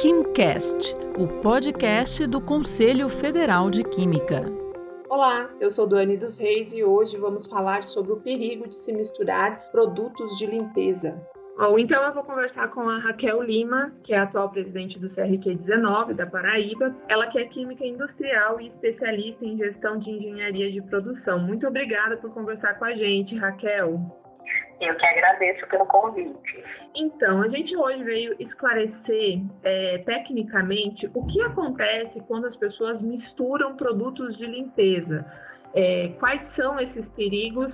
KimCast, o podcast do Conselho Federal de Química. Olá, eu sou Dani dos Reis e hoje vamos falar sobre o perigo de se misturar produtos de limpeza. Bom, então eu vou conversar com a Raquel Lima, que é a atual presidente do CRQ 19 da Paraíba. Ela que é química industrial e especialista em gestão de engenharia de produção. Muito obrigada por conversar com a gente, Raquel. Eu que agradeço pelo convite. Então, a gente hoje veio esclarecer é, tecnicamente o que acontece quando as pessoas misturam produtos de limpeza. É, quais são esses perigos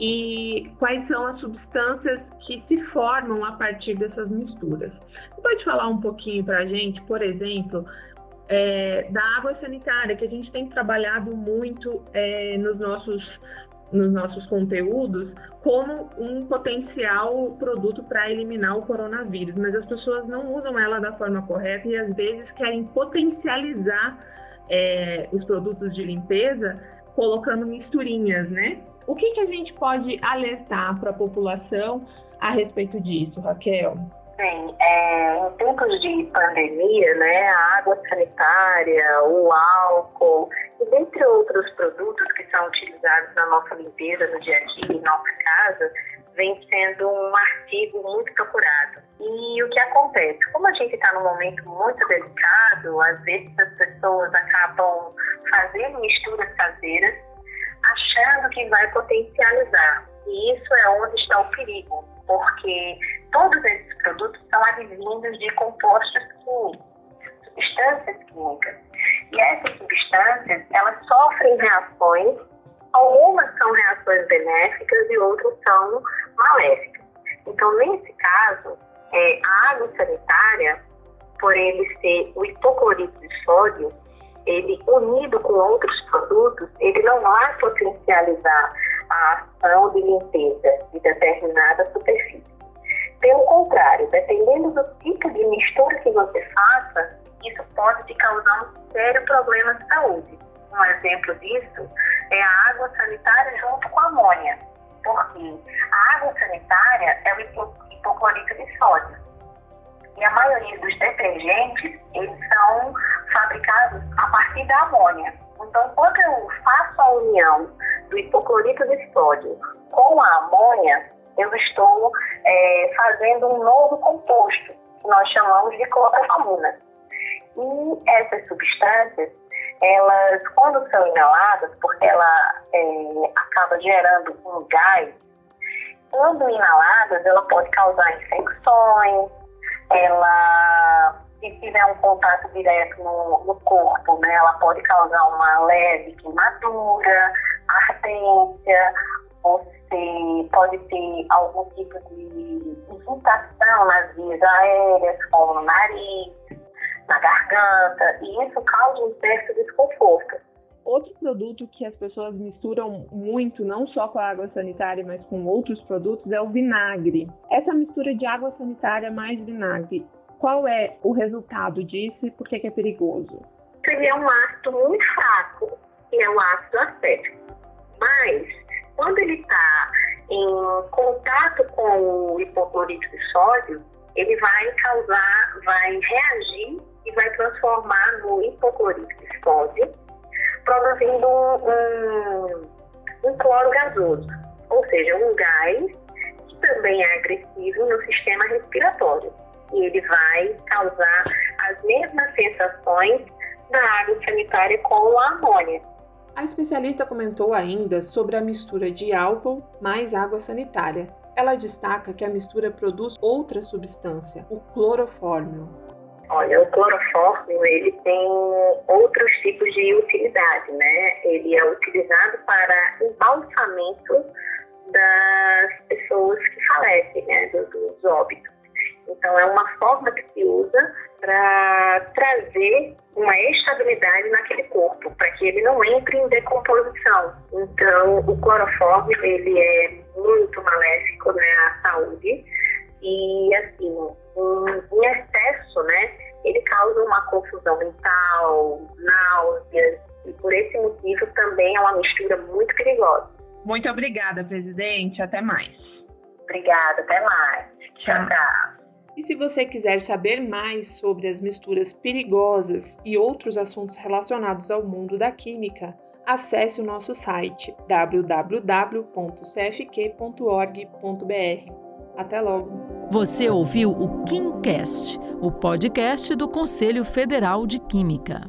e quais são as substâncias que se formam a partir dessas misturas. Você pode falar um pouquinho para a gente, por exemplo, é, da água sanitária, que a gente tem trabalhado muito é, nos, nossos, nos nossos conteúdos como um potencial produto para eliminar o coronavírus, mas as pessoas não usam ela da forma correta e às vezes querem potencializar é, os produtos de limpeza colocando misturinhas, né? O que, que a gente pode alertar para a população a respeito disso, Raquel? Bem, é, em tempos de pandemia, né, a água sanitária, o álcool e dentre outros produtos que são utilizados na nossa limpeza no dia a dia em nossa casa, vem sendo um artigo muito procurado. E o que acontece? Como a gente está num momento muito delicado, às vezes as pessoas acabam fazendo misturas caseiras achando que vai potencializar. E isso é onde está o perigo, porque todos esses produtos são advindos de compostos químicos, substâncias químicas. Elas sofrem reações, algumas são reações benéficas e outras são maléficas. Então, nesse caso, é, a água sanitária, por ele ser o hipoclorito de sódio, ele unido com outros produtos, ele não vai potencializar a ação de limpeza de determinada superfície. Pelo contrário, dependendo do tipo de mistura que você faça, isso pode te causar um sério problema de saúde. Um exemplo disso é a água sanitária junto com a amônia, porque a água sanitária é o hipoclorito de sódio. E a maioria dos detergentes, eles são fabricados a partir da amônia. Então, quando eu faço a união do hipoclorito de sódio com a amônia, eu estou é, fazendo um novo composto, que nós chamamos de cloroformina. E essas substâncias, elas, quando são inaladas, porque ela é, acaba gerando um gás, quando inaladas, ela pode causar infecções, ela se tiver um contato direto no, no, corpo, né, ela pode causar uma leve queimadura, ardência, você pode ter algum tipo de irritação nas vias aéreas, como no nariz, na garganta, e isso causa um certo desconforto. Outro produto que as pessoas misturam muito, não só com a água sanitária, mas com outros produtos, é o vinagre. Essa mistura de água sanitária mais vinagre, qual é o resultado disso e por que, é perigoso? Seria um ácido muito fraco, que é o ácido acético. Mas, quando ele está em contato com o hipoclorito de sódio, ele vai causar, vai reagir e vai transformar no hipoclorito de sódio produzindo um, um cloro gasoso, ou seja, um gás que também é agressivo no sistema respiratório. E ele vai causar as mesmas sensações da água sanitária com a amônia. A especialista comentou ainda sobre a mistura de álcool mais água sanitária. Ela destaca que a mistura produz outra substância, o clorofórmio. Olha, o clorofórmio ele tem outros tipos de utilidade, né? Ele é utilizado para embalsamento das pessoas que falecem, né? Dos, dos óbitos. Então é uma forma que se usa para trazer uma estabilidade naquele corpo, para que ele não entre em decomposição. Então o clorofórmio ele é muito maléfico né, à saúde e, assim, um, excesso, né, ele causa uma confusão mental, náuseas, e por esse motivo também é uma mistura muito perigosa. Muito obrigada, presidente. Até mais. Obrigada, até mais. Tchau, tchau. E se você quiser saber mais sobre as misturas perigosas e outros assuntos relacionados ao mundo da química, acesse o nosso site www.cfq.org.br. Até logo! Você ouviu o KimCast, o podcast do Conselho Federal de Química.